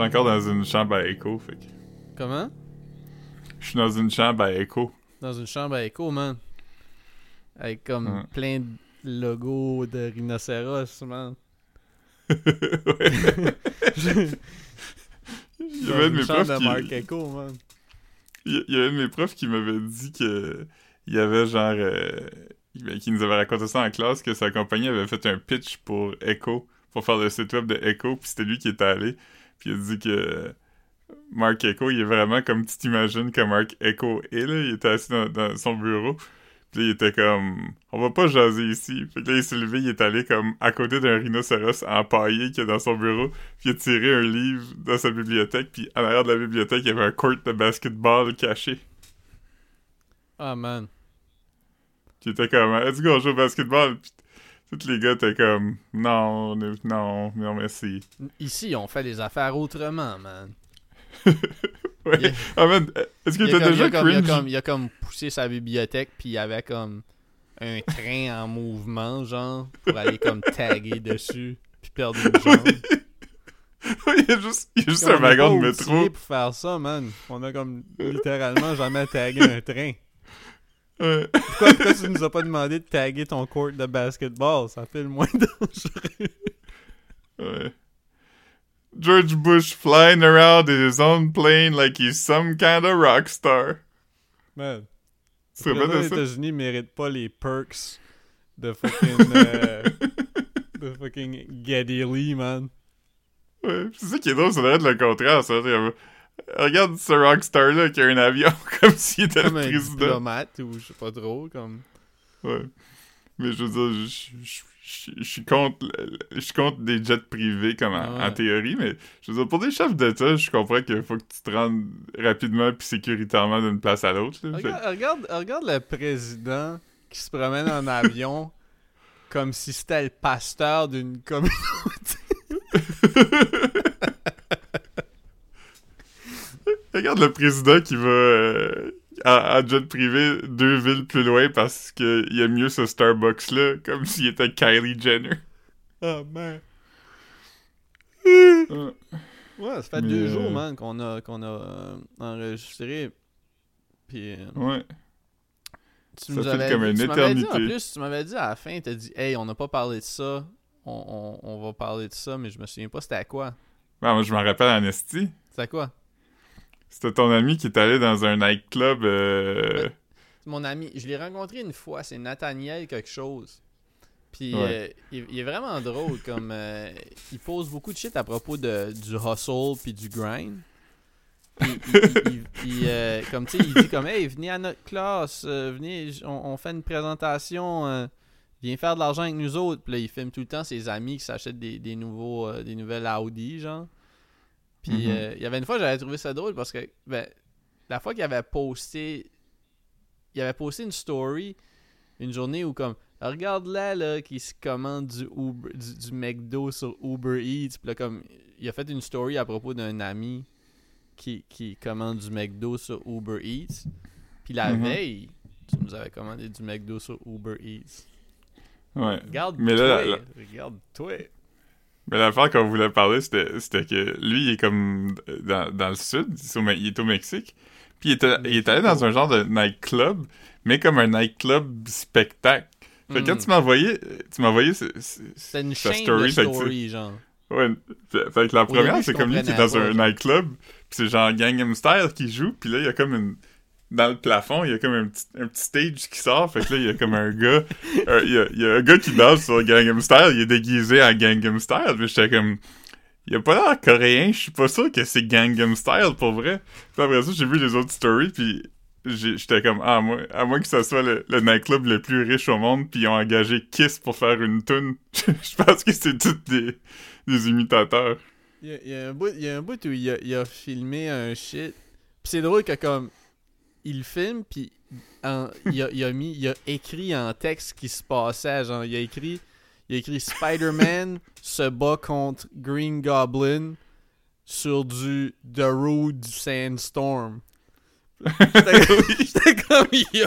suis encore dans une chambre à écho, fait que... Comment? Je suis dans une chambre à écho. Dans une chambre à écho, man. Avec comme Ouais. plein de logos de rhinocéros, man. Il y avait un de une mes profs qui... Echo, man. Il y- il y avait un de mes profs qui m'avait dit que... Il y avait genre... euh, ben, qui nous avait raconté ça en classe, que sa compagnie avait fait un pitch pour Echo, pour faire le site web de Echo, puis c'était lui qui était allé. Puis il a dit que... Mark Echo, il est vraiment comme tu t'imagines que Mark Echo est, là. Il était assis dans, dans son bureau. Puis il était comme... On va pas jaser ici. Puis là, il s'est levé, il est allé comme à côté d'un rhinocéros empaillé qui est dans son bureau. Puis il a tiré un livre dans sa bibliothèque. Puis à l'arrière de la bibliothèque, il y avait un court de basketball caché. Ah, man. Qui était comme... Let's go, on joue au basketball. Puis tous les gars étaient comme... Non, non, non, merci. Ici, on fait les affaires autrement, man. Ouais. Il- Ah, man, est-ce que t'as comme, il, déjà a comme, il, a comme, il a comme poussé sa bibliothèque, puis il y avait comme un train en mouvement, genre, pour aller comme taguer dessus, puis perdre une jambe. il y a juste, il y a juste un on est wagon de métro. pour faire ça, man. On a comme littéralement jamais tagué un train. Ouais. Pourquoi, pourquoi tu nous as pas demandé de taguer ton court de basketball? Ça fait le moins dangereux. Ouais. George Bush flying around in his own plane like he's some kind of rock star. Man. Tu te Le rappelles de président ça? des États-Unis mérite pas les perks de fucking. euh, de fucking Geddy Lee, man. Ouais. C'est ça qui est drôle, ça devrait être le contraire, ça. Regarde ce rockstar-là qui a un avion comme s'il était Comme le un président. diplomate ou je sais pas trop, comme. Ouais. Mais je veux dire, je, je- je- je suis contre, je suis contre des jets privés comme en, Ouais. en théorie, mais je veux dire, pour des chefs d'État, je comprends qu'il faut que tu te rendes rapidement puis sécuritairement d'une place à l'autre. Regarde, regarde, regarde le président qui se promène en avion comme si c'était le pasteur d'une communauté. Regarde le président qui va euh, à, à jet privé deux villes plus loin parce qu'il y a mieux ce Starbucks-là, comme s'il était Kylie Jenner. Oh man. Ouais. Ouais, ça fait Mais, deux euh, jours, man, qu'on a, qu'on a euh, enregistré. Puis. euh, Ouais. Tu Ça fait comme une tu m'avais dit en éternité. plus, tu m'avais dit à la fin, t'as dit, hey, on n'a pas parlé de ça. On, on, on va parler de ça, mais je me souviens pas c'était à quoi. Ben, moi, je m'en rappelle en esti. C'était à quoi? C'était ton ami qui est allé dans un nightclub. Euh... Mon ami, je l'ai rencontré une fois, c'est Nathaniel quelque chose. Puis Ouais. euh, il, il est vraiment drôle, comme euh, il pose beaucoup de shit à propos de, du hustle puis du grind. Puis, il- il- il- il, euh, comme tu sais, il dit comme hey venez à notre classe, venez, on, on fait une présentation, viens faire de l'argent avec nous autres. Puis là il filme tout le temps ses amis qui s'achètent des, des nouveaux, des nouvelles Audi genre. Puis Mhm. euh, il y avait une fois j'avais trouvé ça drôle parce que ben, la fois qu'il avait posté il avait posté une story une journée où comme regarde là là qui se commande du Uber du, du McDo sur Uber Eats puis là comme il a fait une story à propos d'un ami qui, qui commande du McDo sur Uber Eats puis la Mhm. veille tu nous avais commandé du McDo sur Uber Eats Ouais. regarde Mais Mais l'affaire qu'on voulait parler, c'était c'était que lui, il est comme dans, dans le sud, il est, au, Me- il est au Mexique. Puis il était, il est allé dans un genre de nightclub, mais comme un nightclub spectacle. Fait que quand Mm. tu m'as envoyé, tu m'as envoyé ce- ce- c'est une chaîne story, de fait que tu- story genre Ouais, fait, fait que la première, c'est comme lui qui est dans un nightclub, puis c'est genre Gangnam Style qui joue, puis là, il y a comme une... Dans le plafond, il y a comme un petit, un petit stage qui sort, fait que là, il y a comme un gars... euh, il, y a, un gars qui danse sur Gangnam Style, il est déguisé en Gangnam Style, puis j'étais comme... Il a pas l'air coréen, je suis pas sûr que c'est Gangnam Style, pour vrai. Puis après ça, j'ai vu les autres stories, puis j'étais comme... Ah, à moins, que ce soit le, nightclub le plus riche au monde, puis ils ont engagé Kiss pour faire une tune. Je pense que c'est tous des, imitateurs. Il y, a, un bout, y a un bout où il a, il a filmé un shit. Puis c'est drôle que comme il filme puis en- il, a, il a mis il a écrit en texte ce qui se passait, genre il a écrit il a écrit Spider-Man se bat contre Green Goblin sur du The Road Sandstorm. J'étais j'étais comme yo.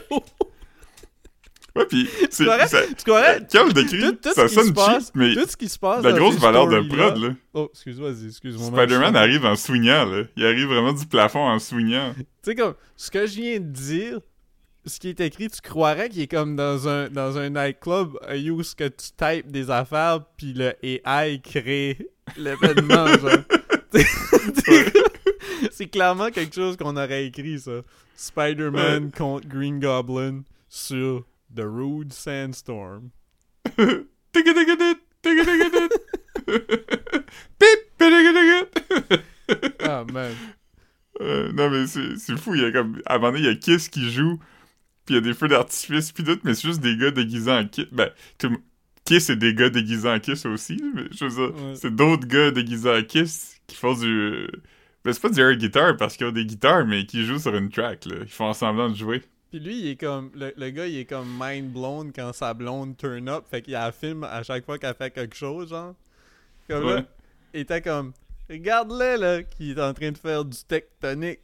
Ouais, pis c'est. Tu comprends? Quand décrit, Tout- tout ça ce qui se sonne passe- cheap, mais Tout ce qui se passe la grosse valeur de prod, là. Oh, excuse-moi, excuse-moi. Spider-Man arrive en swingant, là. Il arrive vraiment du plafond en swingant. Tu sais, comme, ce que je viens de dire, ce qui est écrit, tu croirais qu'il est comme dans un, dans un nightclub où ce que tu types des affaires, puis le AI crée l'événement, genre. C'est clairement quelque chose qu'on aurait écrit, ça. Spider-Man contre Green Goblin sur The Rude Sandstorm. Ah, man. Euh, non, mais c'est fou. Il y a comme. À un moment donné, il y a Kiss qui joue, puis il y a des feux d'artifice, puis tout, mais c'est juste des gars déguisés en Kiss. Ben, tout Kiss, c'est des gars déguisés en Kiss aussi, mais je veux dire, Ouais. c'est d'autres gars déguisés en Kiss qui font du. Ben, c'est pas du air guitar parce qu'ils ont des guitares, mais qui jouent sur une track, là. Ils font semblant de jouer. Puis lui, il est comme. Le, le gars, il est comme mind blown quand sa blonde turn up. Fait qu'il a à chaque fois qu'elle fait quelque chose, genre. Comme là, il était comme. Regarde-le, là, qui est en train de faire du tectonique.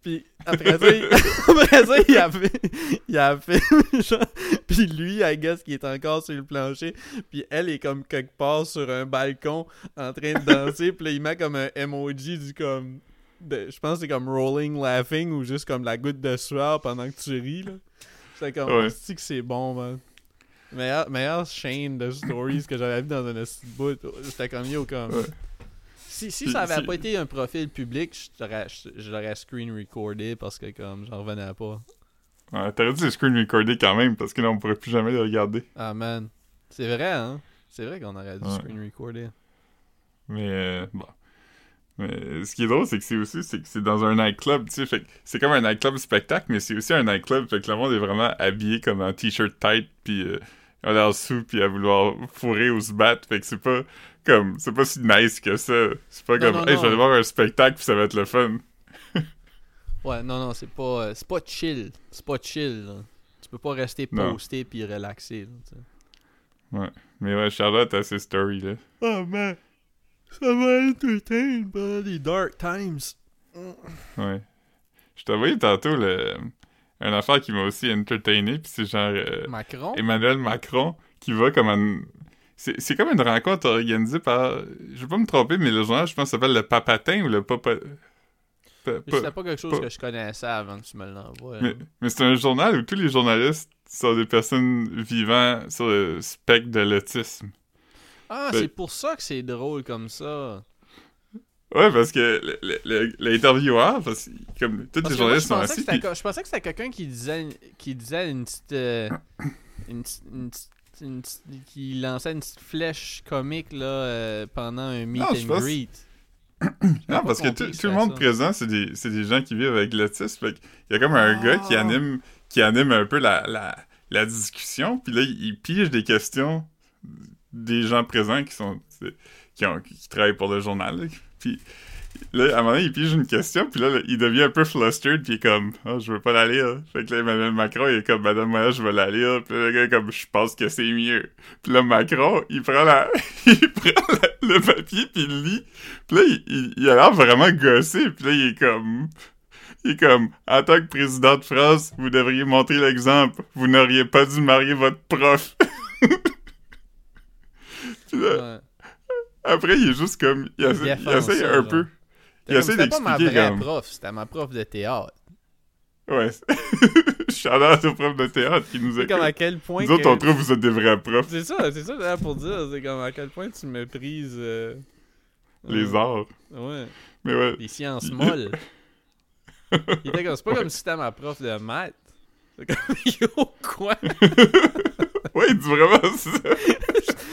Puis après ça, il, après ça, il a fait. Il a fait. genre. Puis lui, I guess, qui est encore sur le plancher. Puis elle est comme quelque part sur un balcon en train de danser. Puis là, il met comme un emoji du comme. De- je pense que c'est comme rolling laughing ou juste comme la goutte de sueur pendant que tu ris, là. J'étais comme. Ouais. C'est que c'est bon, man? Meilleure, meilleure chaîne de stories que j'avais vu dans un bout. J'étais comme yo, comme. Ouais. Si, si C'est- ça avait c'est- pas été un profil public, je l'aurais screen recordé parce que comme j'en revenais pas. Ouais, T'aurais dû screen recorder quand même, parce que là, on pourrait plus jamais le regarder. Ah man. C'est vrai, hein? C'est vrai qu'on aurait dû Ouais. screen recorder. Mais euh, bon. Mais ce qui est drôle, c'est que c'est aussi c'est que c'est dans un nightclub, tu sais, fait c'est comme un nightclub spectacle, mais c'est aussi un nightclub, fait que le monde est vraiment habillé comme en t-shirt tight, puis euh, ont l'air sous, puis à vouloir fourrer ou se battre, fait que c'est pas comme, c'est pas si nice que ça. C'est pas Non, comme, non, hey, non. je vais aller voir un spectacle, puis ça va être le fun. Ouais, non, non, c'est pas, euh, c'est pas chill. C'est pas chill, là. Tu peux pas rester posté puis là, tu sais. Mais ouais, Charlotte a ses stories, là. Oh man. Ça m'a entertain pendant les dark times. Ouais. Je t'ai envoyé tantôt le... une affaire qui m'a aussi entertainé, puis c'est genre... euh, Macron? Emmanuel Macron qui va comme un... C'est, c'est comme une rencontre organisée par... Je vais pas me tromper, mais le journal, je pense, s'appelle le Papatin ou le Papa... Pa- pa- C'était pas quelque chose pas- que je connaissais avant que tu me l'envoies. Mais, là. mais c'est un journal où tous les journalistes sont des personnes vivant sur le spectre de l'autisme. Ah, Ben- c'est pour ça que c'est drôle comme ça. Ouais, parce que l'intervieweur, parce que comme tous les journalistes sont assis, puis- je pensais que c'était quelqu'un qui disait qui disait une petite euh, une, une qui lançait une petite flèche comique là euh, pendant un meet Non, je and pense- greet. Non, pas parce que tout, le monde ça. présent, c'est des, des gens qui vivent avec l'autisme. Qu'il y a comme un gars qui Ah. anime, qui anime un peu la, la, la discussion, puis là, il, il pige des questions des gens présents qui sont qui, ont, qui travaillent pour le journal. Puis là, à un moment donné, il pige une question, puis là, il devient un peu flustered, puis il est comme « Ah, je veux pas la lire. » Fait que là, Emmanuel Macron, il est comme « Madame, moi, je veux la lire. » Puis le gars est comme « Je pense que c'est mieux. » Puis là, Macron, il prend la... il prend le papier, puis il lit. Puis là, il a l'air vraiment gossé. Puis là, il est comme... Il est comme, en tant que président de France, vous devriez montrer l'exemple. Vous n'auriez pas dû marier votre prof. Ouais. après, il est juste comme, il, essa- il ça, un genre. peu. Il essaie comme- C'était pas ma d'expliquer vraie prof, c'était ma prof de théâtre. Ouais. Shout-out aux profs de théâtre qui nous C'est comme à écoutent. quel point Nous autres, que- on trouve que vous êtes des vrais profs. C'est ça, c'est ça là pour dire, c'est comme à quel point tu méprises euh, Les euh, arts. Ouais, Mais ouais. les sciences molles. Il était comme c'est pas comme si c'était ma prof de maths. C'est comme yo quoi? Ouais, il dit vraiment ça.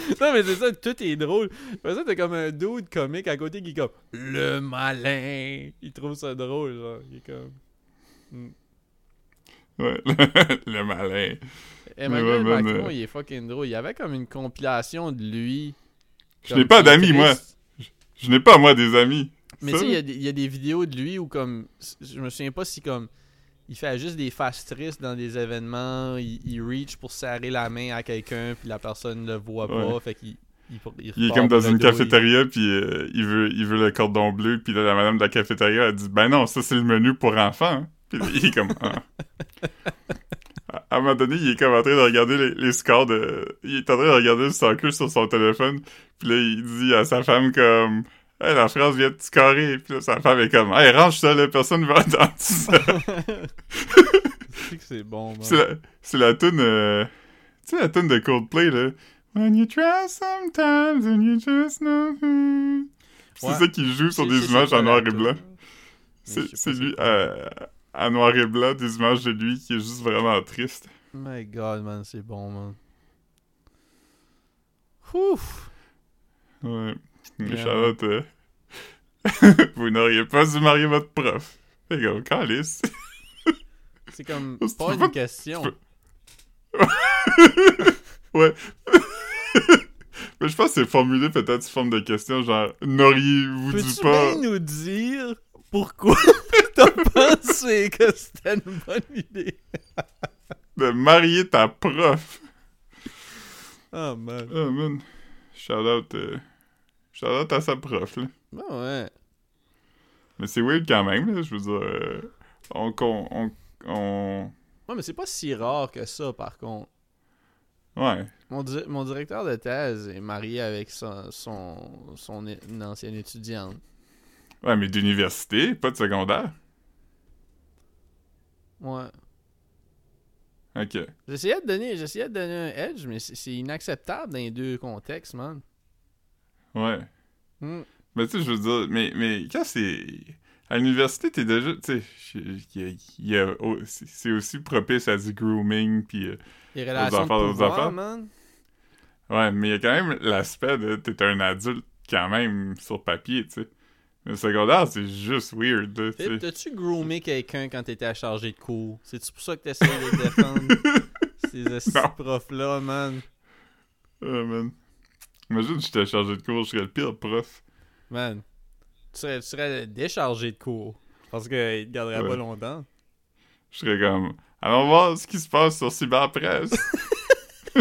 Non, mais c'est ça, tout est drôle. Après ça, t'as comme un dude comique à côté qui est comme le malin. Il trouve ça drôle, genre. Il est comme. Hmm. Ouais, le malin. Emmanuel Ouais, Macron, il est fucking drôle. Il y avait comme une compilation de lui. Je n'ai pas d'amis, moi. Je n'ai pas, moi, des amis. Mais tu sais, il y a des- il y, a des vidéos de lui où comme. Je me souviens pas si comme. Il fait juste des faces tristes dans des événements. Il, il reach pour serrer la main à quelqu'un, puis la personne le voit pas. Ouais. Fait qu'il. Il, il, Il est comme dans une cafétéria, puis euh, il, veut, il veut le cordon bleu, puis là, la madame de la cafétéria, elle dit « Ben non, ça, c'est le menu pour enfants. » Puis il est comme « Ah. À- un moment donné, il est comme en train de regarder les, les scores de... Il est en train de regarder le soccer sur son téléphone. Puis là, il dit à sa femme comme... Hey, la France vient de scorer. Puis là, sa femme est comme... Hey, range ça, là, personne va entendre ça. C'est que c'est bon, man. c'est la, la tune... euh, Tu sais, la tune de Coldplay, là. When you try sometimes and you just know who. C'est Ouais. ça qui joue sur des images en noir et blanc. C'est lui, euh, en noir et blanc, des images de lui qui est juste vraiment triste. My god, man, c'est bon, man. Ouf! Ouais. Mais. Charlotte, euh, vous n'auriez pas dû marier votre prof. C'est comme, calice. C'est comme Tu pas peux une pas- question. ouais. Mais je pense que c'est formulé peut-être sous forme de question, genre, n'auriez-vous dû Peux-tu pas... bien nous dire pourquoi t'as pensé que c'était une bonne idée? de marier ta prof? Oh, man. Oh man. Shout out, euh, out à sa prof, là. Ben ouais. Mais c'est weird quand même, là. Je veux dire, euh, on, on, on, Ouais, mais c'est pas si rare que ça, par contre. Ouais. Mon, di- mon directeur de thèse est marié avec son, son, son une ancienne étudiante. Ouais, mais d'université, pas de secondaire. Ouais. Ok. J'essayais de donner, j'essayais de donner un edge, mais c'est inacceptable dans les deux contextes, man. Ouais. Hmm. Mais tu sais, je veux dire, mais, mais quand c'est. À l'université, t'es déjà. Tu sais, oh, c'est aussi propice à du grooming, puis. euh, Les relations affaires, de aux affaires. man. ouais, mais il y a quand même l'aspect de. T'es un adulte quand même sur papier, tu sais. Mais le secondaire, c'est juste weird, Philippe, t'as-tu groomé quelqu'un quand t'étais à charger de cours? C'est-tu pour ça que t'essayes de défendre ces profs-là, man? Oh, man. Imagine, j'étais chargé de cours, je serais le pire prof. Man, tu serais, tu serais déchargé de cours. Parce qu'il te garderait Ouais. pas longtemps. Je serais comme. Allons voir ce qui se passe sur Cyberpresse.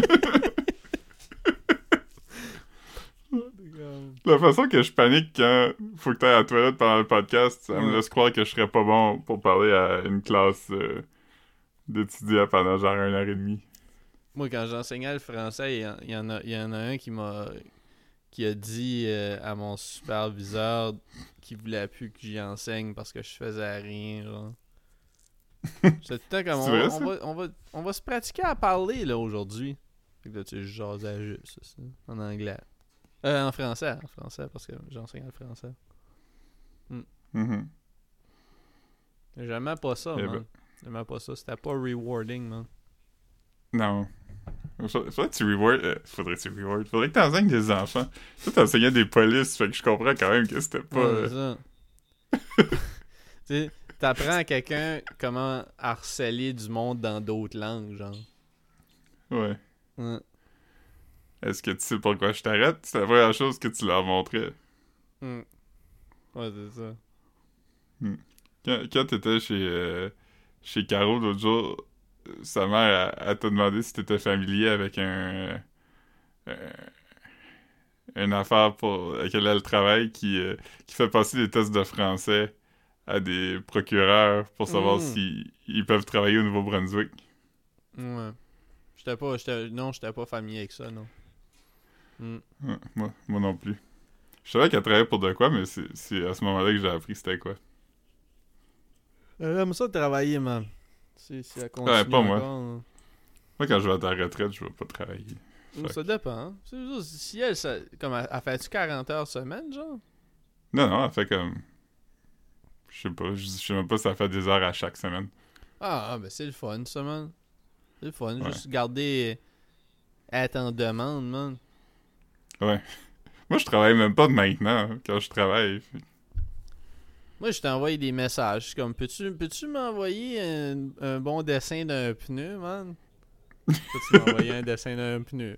La façon que je panique quand faut que t'ailles à la toilette pendant le podcast, ça me laisse croire que je serais pas bon pour parler à une classe euh, d'étudiants pendant genre une heure et demie. Moi, quand j'enseignais le français, il y, en- a, il y en a un qui m'a qui a dit euh, à mon superviseur qu'il voulait plus que j'y enseigne parce que je faisais rien, genre. J'étais tout le temps comme, on, vrai, on ça? va, on, va, on va se pratiquer à parler, là, aujourd'hui. Fait que là, tu jasais juste, ça, en anglais. Euh, en français, en français, parce que j'enseignais le français. Mhm. J'aimais pas ça, Eh man. ben. J'aimais pas ça. C'était pas rewarding, man. Non. Faudrait que tu reward. euh, faudrait que tu reward. Faudrait que t'enseignes des enfants. Toi, t'enseignais des polices, fait que je comprends quand même que c'était pas. Ouais, euh, tu sais, t'apprends à quelqu'un comment harceler du monde dans d'autres langues, genre. ouais. Ouais. Est-ce que tu sais pourquoi je t'arrête? C'est la première chose que tu leur montrais. Hmm. Ouais, c'est ça. Quand, quand t'étais chez, euh, chez Caro l'autre jour, sa mère, elle, elle t'a demandé si t'étais familier avec un. euh, une affaire pour laquelle elle travaille qui, euh, qui fait passer des tests de français à des procureurs pour savoir Mm. s'ils ils peuvent travailler au Nouveau-Brunswick. Ouais. J'étais pas, j'étais, non, j'étais pas familier avec ça, non. Hmm. Ouais, moi, moi non plus. Je savais qu'elle travaillait pour de quoi, mais c'est c'est à ce moment-là que j'ai appris c'était quoi. J'aime ça travailler, man. Si, si elle continue Ouais, pas moi. encore, hein. Moi, quand je vais à ta retraite, je vais pas travailler. Ça dépend. hein. C'est Si elle, ça, comme, elle, elle fait-tu 40 heures semaine, genre? Non, non, elle fait comme. Je sais pas, je sais même pas si ça fait des heures à chaque semaine. Ah, ah, ben c'est le fun, ça, man. C'est le fun. Ouais. Juste garder. Être en demande, man. Moi, je travaille même pas de maintenant hein, quand je travaille. Moi, je t'ai envoyé des messages. comme, peux-tu peux m'envoyer un, un bon dessin d'un pneu, man? Peux-tu m'envoyer un dessin d'un pneu?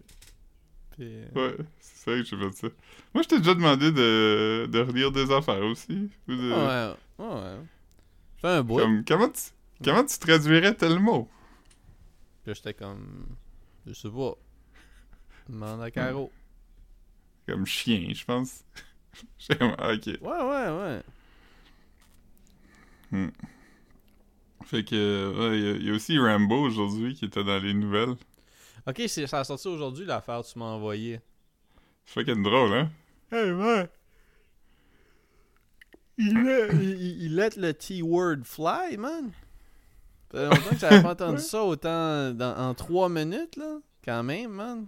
Puis, euh, Ouais, c'est vrai que j'ai fait ça. Moi, je t'ai déjà demandé de, de relire des affaires aussi. ou de- ouais, ouais. Fais un bout. comme, comment, tu, comment tu traduirais tel mot? Puis j'étais comme. Je sais pas. Demande à Caro. Comme chien, je pense. Ok. Ouais, ouais, ouais. Fait que, ouais, il y a- il y, a aussi Rambo aujourd'hui qui était dans les nouvelles. Ok, c'est, ça a sorti aujourd'hui l'affaire que tu m'as envoyé. C'est fucking drôle, hein? Hey, ouais. Il, let, il, il let le T-word fly, man. Ça fait longtemps que j'avais pas entendu ça autant dans- en 3 minutes, là. Quand même, man.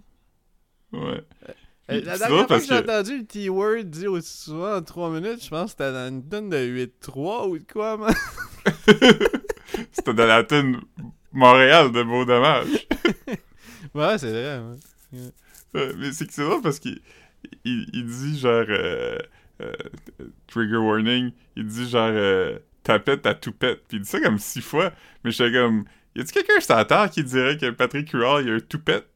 Ouais. Euh, Puis La c'est dernière fois que parce j'ai que- entendu le T-word dit aussi souvent en 3 minutes, je pense que c'était dans une tonne de 8-3 ou de quoi, man. C'était dans la tune Montréal de Beau Dommage. Ouais, c'est vrai. Ouais, mais c'est que c'est drôle parce qu'il il, il dit genre euh, euh, trigger warning, il dit genre euh, tapette à toupette, puis il dit ça comme six fois, mais j'étais comme y a-tu quelqu'un sur la terre qui dirait que Patrick Huard il a un toupette?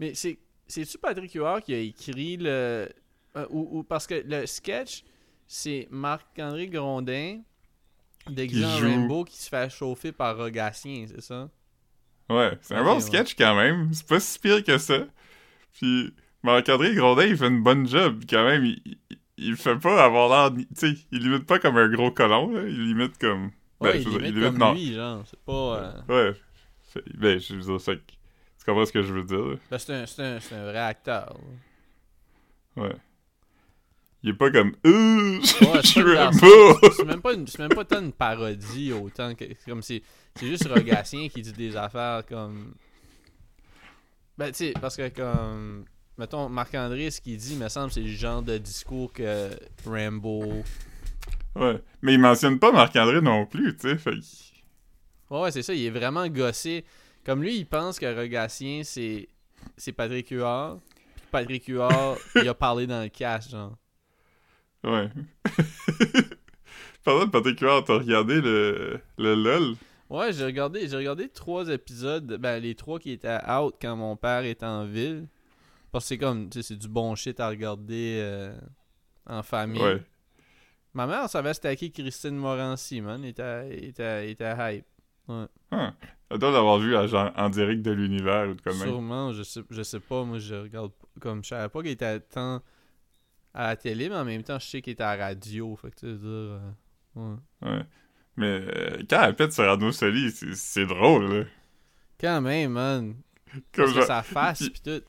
Mais c'est c'est-tu Patrick Huard qui a écrit le. euh, ou, ou parce que le sketch, c'est Marc-André Grondin joue. Rainbow qui se fait chauffer par Rogatien, c'est ça? Ouais, c'est un bon ouais. sketch quand même, c'est pas si pire que ça. Puis Marc-André Grondin il fait une bonne job quand même, il, il, il fait pas avoir l'air, tu sais, il limite pas comme un gros colon, là. il limite comme Ouais, Ben, il limite il limite comme non. lui, genre. C'est pas. euh, Ouais. Ben, je veux dire, fait que- tu comprends ce que je veux dire, ben, c'est un, un, vrai acteur. là. Ouais. Il est pas comme Euh, je c'est même pas une, même pas tant une parodie autant que c'est comme c'est c'est juste Rogatien qui dit des affaires comme ben tu sais parce que comme mettons Marc-André ce qu'il dit me semble c'est le genre de discours que Rambo Ouais. Mais il mentionne pas Marc-André non plus, tu sais. Fait ouais, ouais, c'est ça il est vraiment gossé comme lui il pense que Rogatien c'est c'est Patrick Huard puis Patrick Huard il a parlé dans le cash genre Ouais. Pendant que Patrick Huard, t'as regardé le, le LOL? Ouais, j'ai regardé, j'ai regardé trois épisodes, ben les trois qui étaient out quand mon père était en ville. Parce que c'est comme, tu sais, c'est du bon shit à regarder euh, en famille. Ouais. Ma mère savait c'était qui Christine Morancy, man. Elle était, était, était hype. Ah. Elle doit l'avoir vu à genre, en direct de l'univers ou de comme même. Sûrement, je sais, je sais pas, moi je regarde comme je savais pas qu'il était tant à la télé, mais en même temps je sais qu'il était à la radio. Fait que tu veux dire. euh, ouais. Ouais. Mais euh, quand elle pète sur Arnaud Soli, c'est- c'est drôle, là. Quand même, man. Comme Parce que ça fasse pis tout.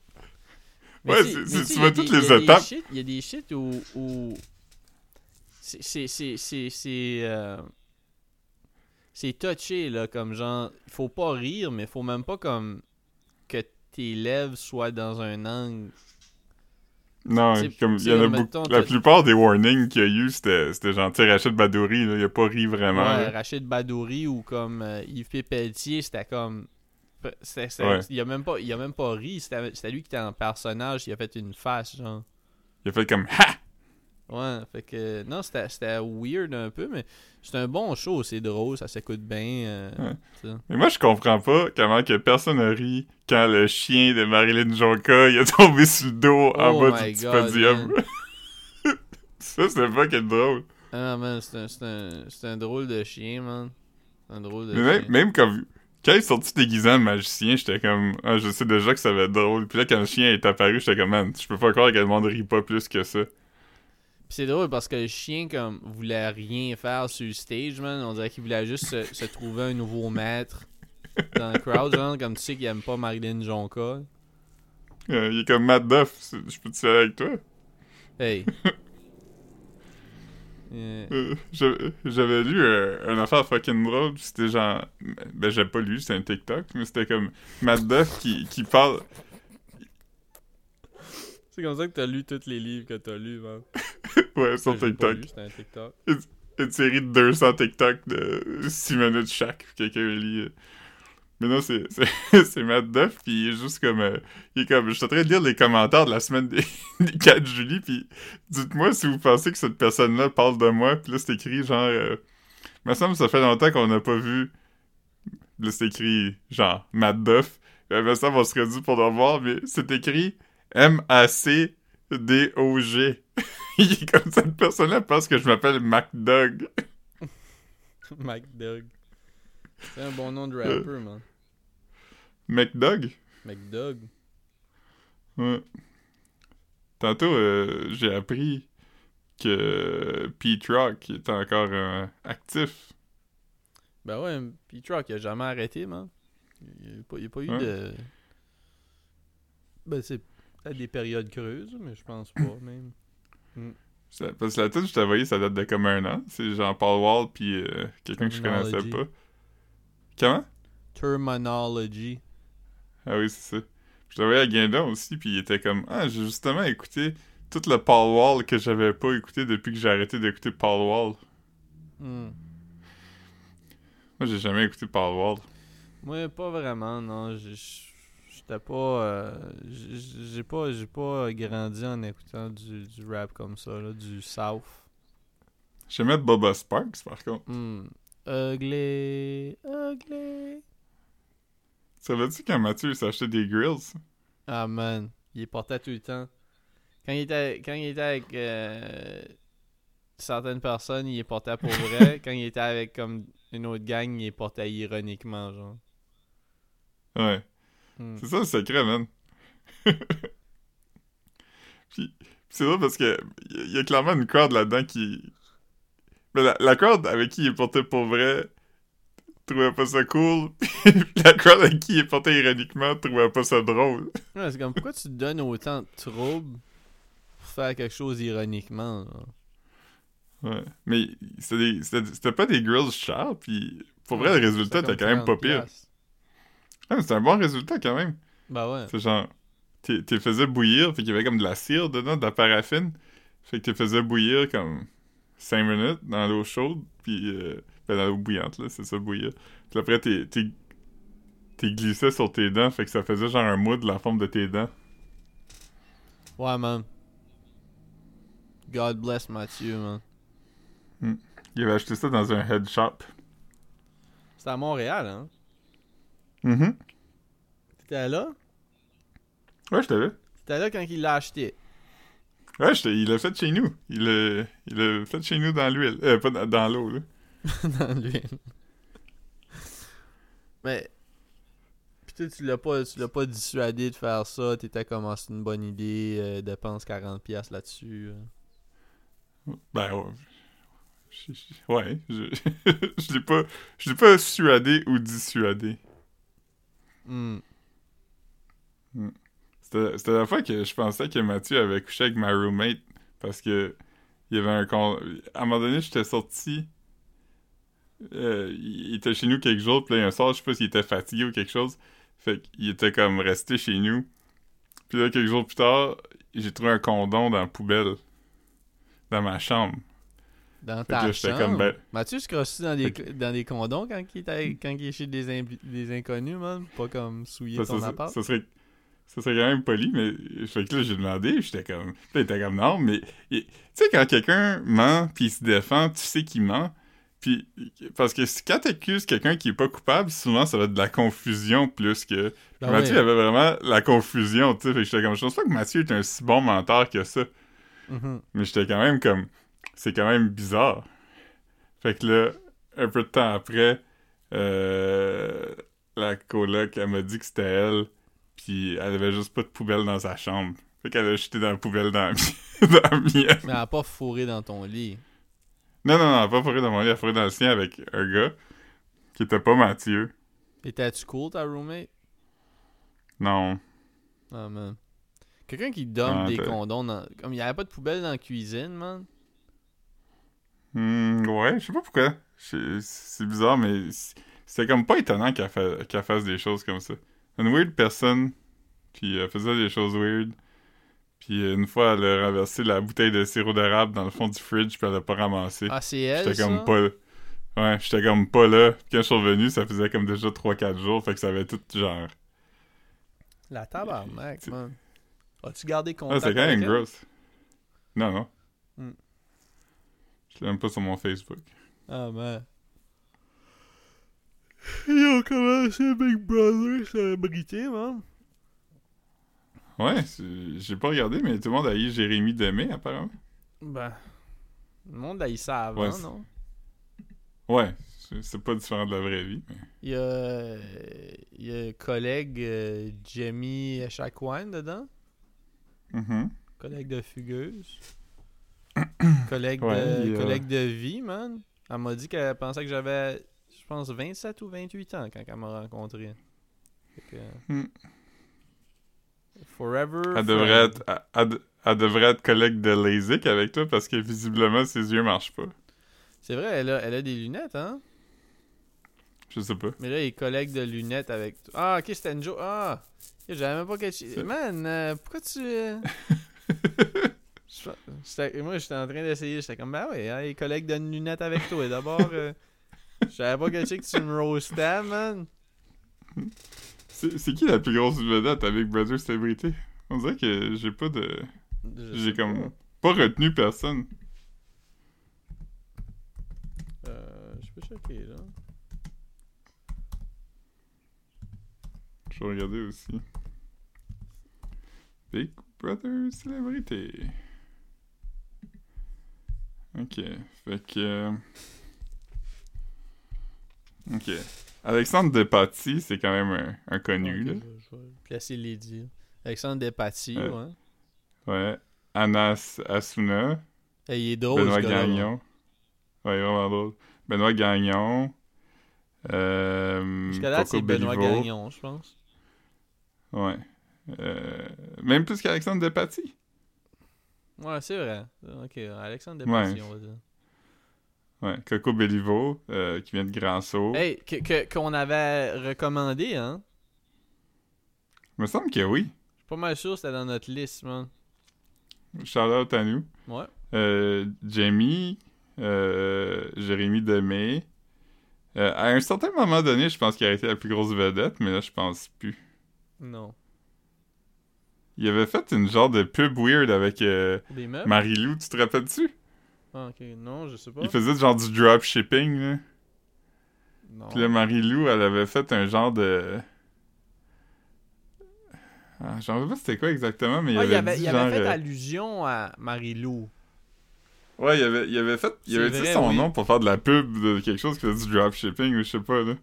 Ouais, tu mais vois des- toutes les étapes. Il y a des shit où. où c'est. C'est. C'est. C'est. C'est. euh, c'est touché, là. Comme genre. Il faut pas rire, mais faut même pas comme. Que tes lèvres soient dans un angle. Non, comme il y en a beaucoup. La plupart des warnings qu'il y a eu, c'était c'était genre, tu Rachid Badouri, là, il a pas ri vraiment. Ouais. Rachid Badouri ou comme euh, Yves P. Pelletier, c'était comme. Ouais. Il, a même pas, il a même pas ri, c'était c'était lui qui était en personnage, il a fait une face, genre. Il a fait comme Ha! Ouais, fait que. Non, c'était weird un peu, mais c'est un bon show, c'est drôle, ça s'écoute bien. euh, Ouais. Mais moi, je comprends pas comment que personne a ri quand le chien de Marilyn Jonka, il a tombé sur le dos en Oh bas du petit God, podium. Ça, c'était fucking drôle. Ah, man, c'est un, c'est un, c'est un drôle de chien, man. C'est un drôle de Mais même, chien. même comme... Quand il est sorti déguisé en magicien, j'étais comme... Ah, je sais déjà que ça va être drôle. Puis là, quand le chien est apparu, j'étais comme... Man, je peux pas croire que le monde rit pas plus que ça. Pis c'est drôle parce que le chien, comme, voulait rien faire sur le stage, man. On dirait qu'il voulait juste se, se trouver un nouveau maître dans le crowd, genre, comme tu sais qu'il aime pas Marilyn Jonka. Euh, il est comme Matt Duff. Je peux-tu aller avec toi? Hey. Euh, Euh, j'avais- lu euh, une affaire fucking drôle, c'était genre... Ben, j'ai pas lu, c'était un TikTok, mais c'était comme Matt Duff qui, qui parle... c'est comme ça que t'as lu tous les livres que t'as lus, man. Ouais, sur TikTok. C'était un TikTok. Une série de 200 TikTok de 6 minutes chaque, quelqu'un lit... euh. Mais non, c'est c'est- c'est Matt Duff, puis il est juste comme... euh, il est comme... Je suis en train de lire les commentaires de la semaine des, des 4 juillet, puis dites-moi si vous pensez que cette personne-là parle de moi, puis là, c'est écrit genre... Euh, me semble ça fait longtemps qu'on n'a pas vu... Là, c'est écrit genre Matt Duff. Euh, me semble qu'on serait dû pour le voir, mais c'est écrit M-A-C-D-O-G. il est comme cette personne-là pense que je m'appelle MacDog. MacDog. C'est un bon nom de rapper, man. MacDog? MacDog. Ouais. Tantôt, euh, j'ai appris que Pete Rock est encore euh, actif. Ben ouais, pis Truck, il a jamais arrêté, man. Il n'y a, pas- il y a pas eu de. Ben, c'est peut-être des périodes creuses, mais je pense pas, même. Ça- Parce que la tune je t'ai envoyée, ça date de comme un an. C'est Jean-Paul Wall puis euh, quelqu'un que je connaissais pas. Comment? Terminology. Ah oui, c'est ça. Je l'avais à Guindon aussi, puis il était comme Ah, j'ai justement écouté tout le Paul Wall que j'avais pas écouté depuis que j'ai arrêté d'écouter Paul Wall. Hmm. Moi, j'ai jamais écouté Paul Wall. Moi, pas vraiment, non. J- J'étais pas. euh, J'ai pas, j'ai pas grandi en écoutant du, du rap comme ça, là, du South. J'aimais Boba Sparks, par contre. Hmm. Ugly. Ugly. Savais-tu quand Mathieu il s'achetait des grills? Ah man, il les portait tout le temps. Quand il était, quand il était avec euh, certaines personnes, il les portait pour vrai. quand il était avec comme une autre gang, il les portait ironiquement, genre. Ouais. Hmm. C'est ça le secret, man. puis, c'est drôle parce que y a- y a clairement une corde là-dedans qui. Mais la, la corde avec qui il est porté pour vrai trouvait pas ça cool. La corde avec qui il est porté ironiquement trouvait pas ça drôle. Ouais, c'est comme pourquoi tu donnes autant de troubles pour faire quelque chose ironiquement? Ouais. Mais c'était pas des grills chers, puis pour vrai, le résultat était quand même pas 30 pire. piastres. Ah, mais c'était un bon résultat quand même. Bah ouais. C'est genre, t'es t'es faisais bouillir, fait qu'il y avait comme de la cire dedans, de la paraffine. Fait que t'es faisais bouillir comme 5 minutes dans l'eau chaude, puis euh, ben, dans l'eau bouillante, là, c'est ça, bouillir. Puis après, t'es t'es- t'es glissé sur tes dents, fait que ça faisait genre un mood de la forme de tes dents. Ouais, man. God bless Mathieu, man. Il avait acheté ça dans un head shop. C'était à Montréal, hein? Mhm. T'étais là? Ouais, je t'avais. T'étais là quand il l'a acheté. Ouais, j'étais- il l'a fait chez nous. Il l'a il fait chez nous dans l'huile. Euh, pas dans, dans l'eau, là. dans l'huile. Mais. Toi, tu l'as pas, tu l'as pas dissuadé de faire ça. T'étais comme, Ah, c'est une bonne idée, euh, dépense 40$ là-dessus. euh. Ben ouais. Je- je- Ouais, je, je l'ai pas, je l'ai pas suadé ou dissuadé. Hmm. C'était c'était la fois que je pensais que Mathieu avait couché avec ma roommate parce que il y avait un con... À un moment donné, j'étais sorti. euh, il était chez nous quelques jours, puis là, un soir, je sais pas s'il était fatigué ou quelque chose. Fait qu'il était comme resté chez nous. Puis là, quelques jours plus tard, j'ai trouvé un condom dans la poubelle. Dans ma chambre. Dans ta chambre. comme, ben- Mathieu se crosse dans des, dans des condoms quand il, quand il est chez des, des inconnus, man? Pas comme souiller Ça, ton ça, appart? ça serait ça serait quand même poli mais fait que là j'ai demandé j'étais comme là, il était comme non mais tu sais quand quelqu'un ment puis il se défend tu sais qu'il ment puis parce que si- quand t'accuses quelqu'un qui est pas coupable souvent ça va être de la confusion plus que Ben Mathieu avait vraiment la confusion tu sais fait que j'étais comme je pense pas que Mathieu est un si bon menteur que ça Mhm. mais j'étais quand même comme c'est quand même bizarre fait que là un peu de temps après euh, la coloc elle m'a dit que c'était elle puis elle avait juste pas de poubelle dans sa chambre fait qu'elle a jeté dans la poubelle dans la, dans la mienne Mais elle a pas fourré dans ton lit. non non non elle a pas fourré dans mon lit elle a fourré dans le sien avec un gars qui était pas Mathieu Étais-tu cool, ta roommate? non Ah, man. Quelqu'un qui donne Ah, des condoms dans... Comme il y avait pas de poubelle dans la cuisine, man? Hmm, ouais je sais pas pourquoi C'est- bizarre mais c'était comme pas étonnant qu'elle fa- qu'elle fasse des choses comme ça une weird personne puis elle faisait des choses weird puis une fois elle a renversé la bouteille de sirop d'érable dans le fond du fridge puis elle l'a pas ramassé Ah, c'est elle, J'étais comme pas Ouais, j'étais comme pas là. Puis quand je suis revenu, ça faisait comme déjà 3-4 jours. Fait que ça avait tout genre. La tabarnak, man. As-tu gardé Ah, contact c'est quand même elle? gross. Non, non. Je l'ai même pas sur mon Facebook. Ah, man. Ils ont commencé Big Brother célébrité, man? Ouais, j'ai pas regardé, mais tout le monde a eu Jérémy Demé, apparemment. Ben... Le monde a eu ça avant, Ouais, non? Ouais, c'est pas différent de la vraie vie. mais- Il y a... Il y a un collègue euh, Jamie Echaquan dedans. Mhm. Collègue de fugueuse. Collègue, Ouais, de, a- collègue de vie, man. Elle m'a dit qu'elle pensait que j'avais. Je pense, 27 ou 28 ans quand elle m'a rencontré. Fait que- Hmm. Forever. Elle devrait, être, elle- elle, elle devrait être collègue de LASIK avec toi parce que visiblement ses yeux marchent pas. C'est vrai, elle a, elle a des lunettes, hein? Je sais pas. Mais là, il est collègue de lunettes avec toi. Ah, ok, c'était une joke. Ah! J'avais même pas catché. Man, euh, pourquoi tu. Je- Moi, j'étais en train d'essayer. J'étais comme, ben ouais, hein, il est collègue de lunettes avec toi. D'abord, euh, j'avais pas catché que tu me roastais, man. C'est qui la plus grosse vedette avec Brother Célébrité? On dirait que j'ai pas de. Je J'ai comme pas retenu personne. Euh, je peux checker, là. Je vais regarder aussi. Big Brother Célébrité. Ok. Fait que. euh, Ok. Alexandre Despatie, c'est quand même un, un connu, là. je, vais placer les dires. Alexandre Despatie, Euh, ouais. Ouais. Anas Asuna. Hey, il est drôle, Benoît ce Gagnon. Ouais, vraiment drôle. Benoît Gagnon. Euh, Jusqu'à là, c'est Benoît. Gagnon, je pense. Ouais. Euh, même plus qu'Alexandre Despatie. Ouais, c'est vrai. Ok, Alexandre Despatie, on va dire. Ouais. Coco Béliveau, euh, qui vient de Grand Saut. Hey, que- qu'on avait recommandé, hein? Il me semble que oui. Je suis pas mal sûr que c'était dans notre liste, man. Shout-out à nous. Ouais. Euh, Jamie, euh, Jérémy Demey. Euh, à un certain moment donné, je pense qu'il a été la plus grosse vedette, mais là, je pense plus. Non. Il avait fait une genre de pub weird avec euh? Marie-Lou, tu te rappelles-tu? Ah, ok. Non, je sais pas. Il faisait genre du dropshipping, là. Non. Puis là, Marie-Lou, elle avait fait un genre de... Ah, J'en sais pas c'était quoi exactement, mais il Ah, avait il avait, dit il genre... avait fait euh, allusion à Marie-Lou. Ouais, il avait, il avait fait... Il avait dit son oui. nom pour faire de la pub de quelque chose qui faisait du dropshipping ou je sais pas, là.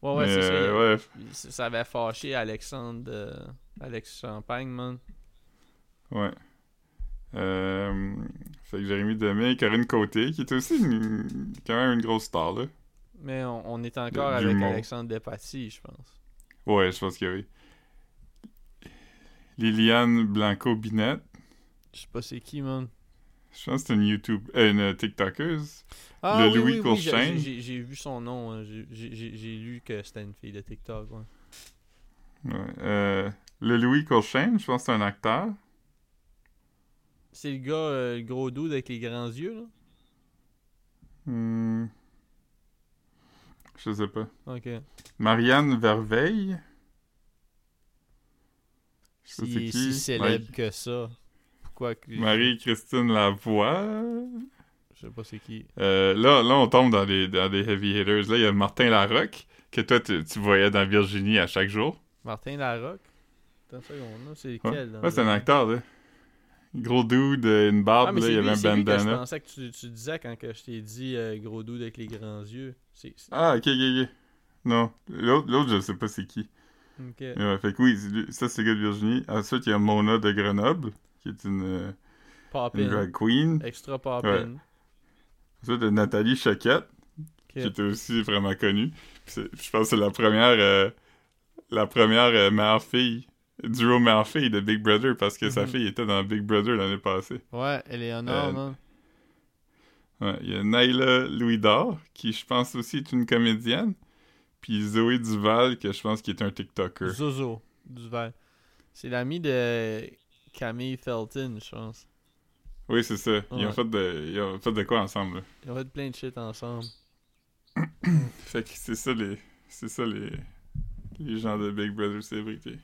Ouais, ouais, c'est ça. euh, ouais. Ça avait fâché Alexandre. Alex Champagne, man. Ouais. Euh, fait que Jérémy Demey, Corinne Côté, qui était aussi une- quand même une grosse star, là. Mais on, on est encore De- avec. Alexandre Despatie, je pense. Ouais, je pense que oui. Liliane Blanco-Binette, Je sais pas c'est qui, man. je pense que c'est une YouTube... euh, une TikTokeuse. Ah, Le oui, Louis oui, j'ai- vu son nom. hein. J'ai lu que c'était une fille de TikTok, ouais. Ouais. Euh, le Louis Courchaine, je pense que c'est un acteur. C'est le gars, euh, le gros dude avec les grands yeux, là? Hmm. Je sais pas. Ok. Marianne Verveille. Je sais Si, c'est qui? si célèbre Ouais. que ça. Pourquoi que... Marie-Christine Lavoie. Je sais pas c'est qui. Euh, là, là, on tombe dans des, dans des heavy hitters. Là, il y a Martin Larocque, que toi, tu, tu voyais dans Virginie à chaque jour. Martin Larocque? Attends une seconde, là. C'est Ouais, lequel? ouais c'est un acteur, là. Gros dude, euh, une barbe, Ah, là, il y lui, avait un lui que je bandana. pensais que tu, tu disais quand que je t'ai dit euh, gros dude avec les grands yeux. Ah, ok, ok, ok. Non, l'autre, je sais pas c'est qui. Ok. Ouais, fait que oui, lui- ça, c'est le gars de Virginie. Ensuite, il y a Mona de Grenoble, qui est une, euh, une drag queen. Extra Poppin. Ensuite, il y a Nathalie Choquette, qui était aussi vraiment connue. Je pense que c'est la première, euh, la première euh, mère fille, mère fille de Big Brother, parce que sa Mhm. fille était dans Big Brother l'année passée. Ouais, Eleonore, Euh, man. Ouais, il y a Naila Louis d'Or, qui je pense aussi est une comédienne. Puis Zoé Duval, que je pense qui est un TikToker. Zozo Duval. C'est l'ami de Camille Felton, je pense. Oui, c'est ça. Ils, ont fait de, ils ont fait de quoi ensemble, là? Ils ont fait plein de shit ensemble. Fait que c'est ça les. C'est ça les. Les gens de Big Brother célébrité.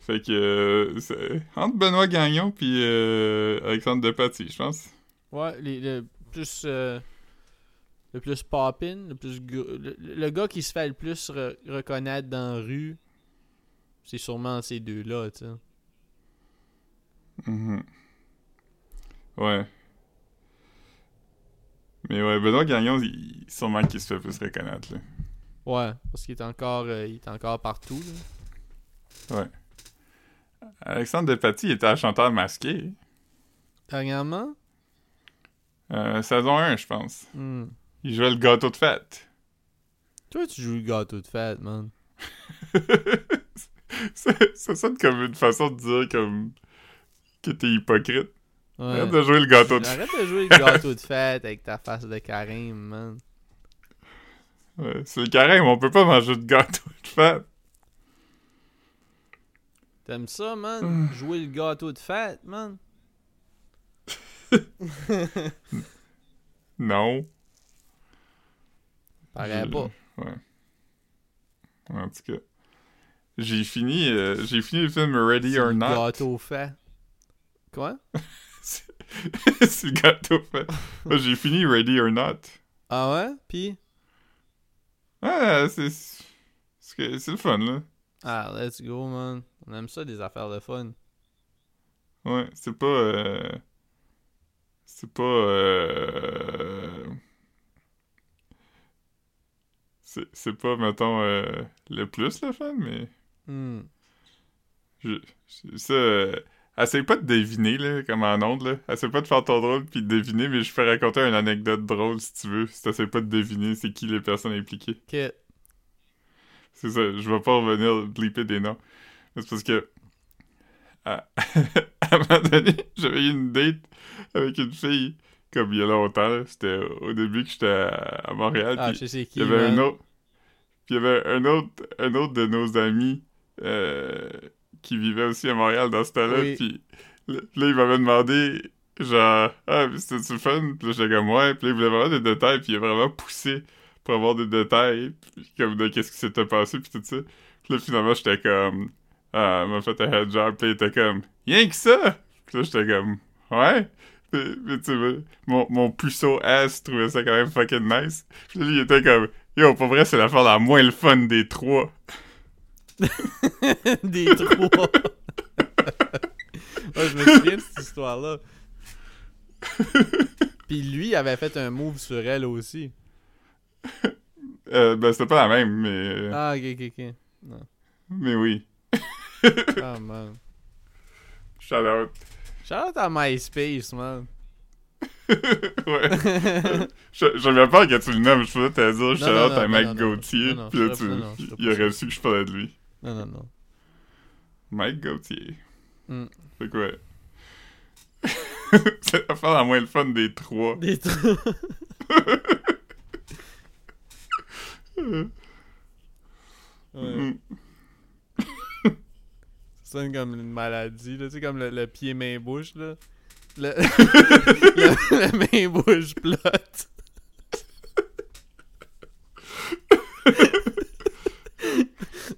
Fait que euh, c'est entre Benoît Gagnon puis euh, Alexandre Depaty, je pense. Ouais, les, le plus. euh, le plus poppin, le plus. Le, le gars qui se fait le plus re- reconnaître dans la rue, c'est sûrement ces deux-là, tu sais. Mhm. Ouais. Mais ouais, Benoît Gagnon, il, sûrement qu'il se fait plus reconnaître, là. Ouais, parce qu'il est encore, euh, il est encore partout, là. Alexandre Depaty il était un chanteur masqué. Dernièrement? Euh, saison 1, je pense. Hmm. Il jouait le gâteau de fête. Toi, tu joues le gâteau de fête, man. ça, ça sonne comme une façon de dire comme que t'es hypocrite. Ouais. Arrête de jouer le gâteau de Arrête de jouer le gâteau de fête avec ta face de Karim, man. Ouais, c'est le carême, on peut pas manger de gâteau de fête. T'aimes ça, man? Jouer le gâteau de fête, man? Non. Paraît Je- pas. Ouais. En tout cas. J'ai fini, euh, j'ai fini le film Ready or le Not. gâteau fait. Quoi? c'est le gâteau fait. J'ai fini Ready or Not. Ah ouais? Pis? Ah, c'est. C'est le fun, là. Ah, let's go, man. On aime ça, des affaires de fun. Ouais, c'est pas. euh, C'est pas. euh, C'est pas, mettons, euh, le plus le fun, mais. Hmm. Je, je- ça, euh, essaye pas de deviner, là, comme en onde, là. Essaye pas de faire ton drôle puis de deviner, mais je peux raconter une anecdote drôle si tu veux. Si t'essayes pas de deviner c'est qui les personnes impliquées. Ok. C'est ça, je vais pas revenir blipper des noms. C'est parce que. À, à un moment donné, j'avais eu une date avec une fille, comme il y a longtemps. C'était au début que j'étais à, Montréal. Ah, je sais qui, il y avait un autre. Puis il y avait un autre, un autre de nos amis euh, qui vivait aussi à Montréal dans ce temps-là. Oui. Puis là, il m'avait demandé, genre, ah, c'était-tu fun? Puis là, j'étais comme, ouais. Puis là, il voulait vraiment des détails. Puis il a vraiment poussé pour avoir des détails. Puis comme de qu'est-ce qui s'était passé. Puis tout ça. Puis là, finalement, j'étais comme, ah, elle m'a fait un head job. Puis il était comme, rien que ça! Puis là, j'étais comme, ouais. Mais, mais tu sais, mon, mon puceau ass trouvait ça quand même fucking nice. Puis lui, il était comme, yo, pour vrai, c'est l'affaire la moins le fun des trois. des trois. ouais, je me souviens de cette histoire-là. Puis lui avait fait un move sur elle aussi. Euh, ben, c'était pas la même, mais, Ah, ok, ok, ok. mais oui. Ah, man. Shout out. Shout out à MySpace, man. ouais. J'avais peur que tu le nommes, je faisais te dire shout out à Mike non. Gauthier. Non, non, Puis là, tu, il aurait su que je parlais de lui. Non, non, non. Mike Gauthier. Mm. Fait quoi? c'est l'affaire la moins le fun des trois. Des trois. Ouais. Mm. Sonne comme une maladie, là. Tu sais, comme le, le pied-main-bouche, là. Le, le, le main-bouche plot.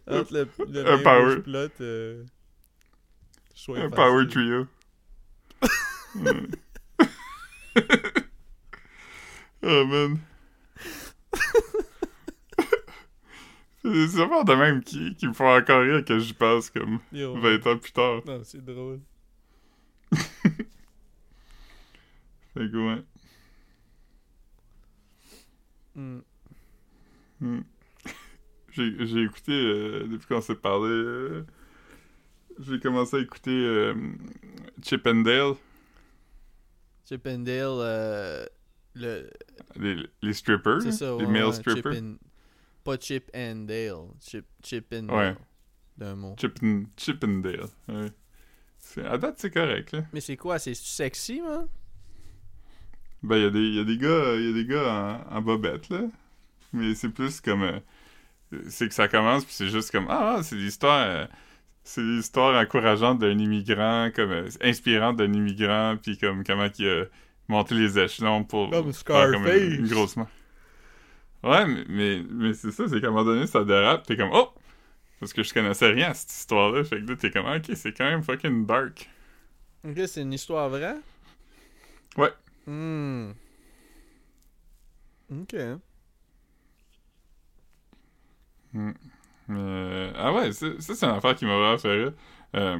Entre le, le Un main-bouche power- plot, euh, Un facile. power trio. Mm. oh man. C'est des affaires de même qui, qui me font encore rire que j'y passe comme Yo. 20 ans plus tard. Non, c'est drôle. Fait que ouais. Mm. J'ai j'ai écouté, euh, depuis qu'on s'est parlé, euh, j'ai commencé à écouter euh, Chip and Dale, Chip and Dale, euh, le, les, les strippers, ça, les ouais, male strippers. Chip and, pas Chip and Dale, Chip, Chip and Ouais. Dale, d'un mot. Chip, and, Chip and Dale, ouais. À date, c'est correct, là. Mais c'est quoi, c'est sexy, man? Ben, il y, a des- y a des gars, y a des gars en, en bobette, là. Mais c'est plus comme... euh, c'est que ça commence, puis c'est juste comme... Ah, c'est l'histoire... euh, c'est l'histoire encourageante d'un immigrant, comme... euh, inspirante d'un immigrant, puis comme comment il a monté les échelons pour... Comme faire comme une, Scarface. une grosse main. Ouais, mais, mais, mais c'est ça, c'est qu'à un moment donné, ça dérape, t'es comme... Oh! Parce que je connaissais rien à cette histoire-là, fait que là, t'es comme... Ok, c'est quand même fucking dark. Ok, c'est une histoire vraie? Ouais. Hmm. Ok. Mm. Euh, ah ouais, ça, ça, c'est une affaire qui m'a vraiment fait rire. Euh,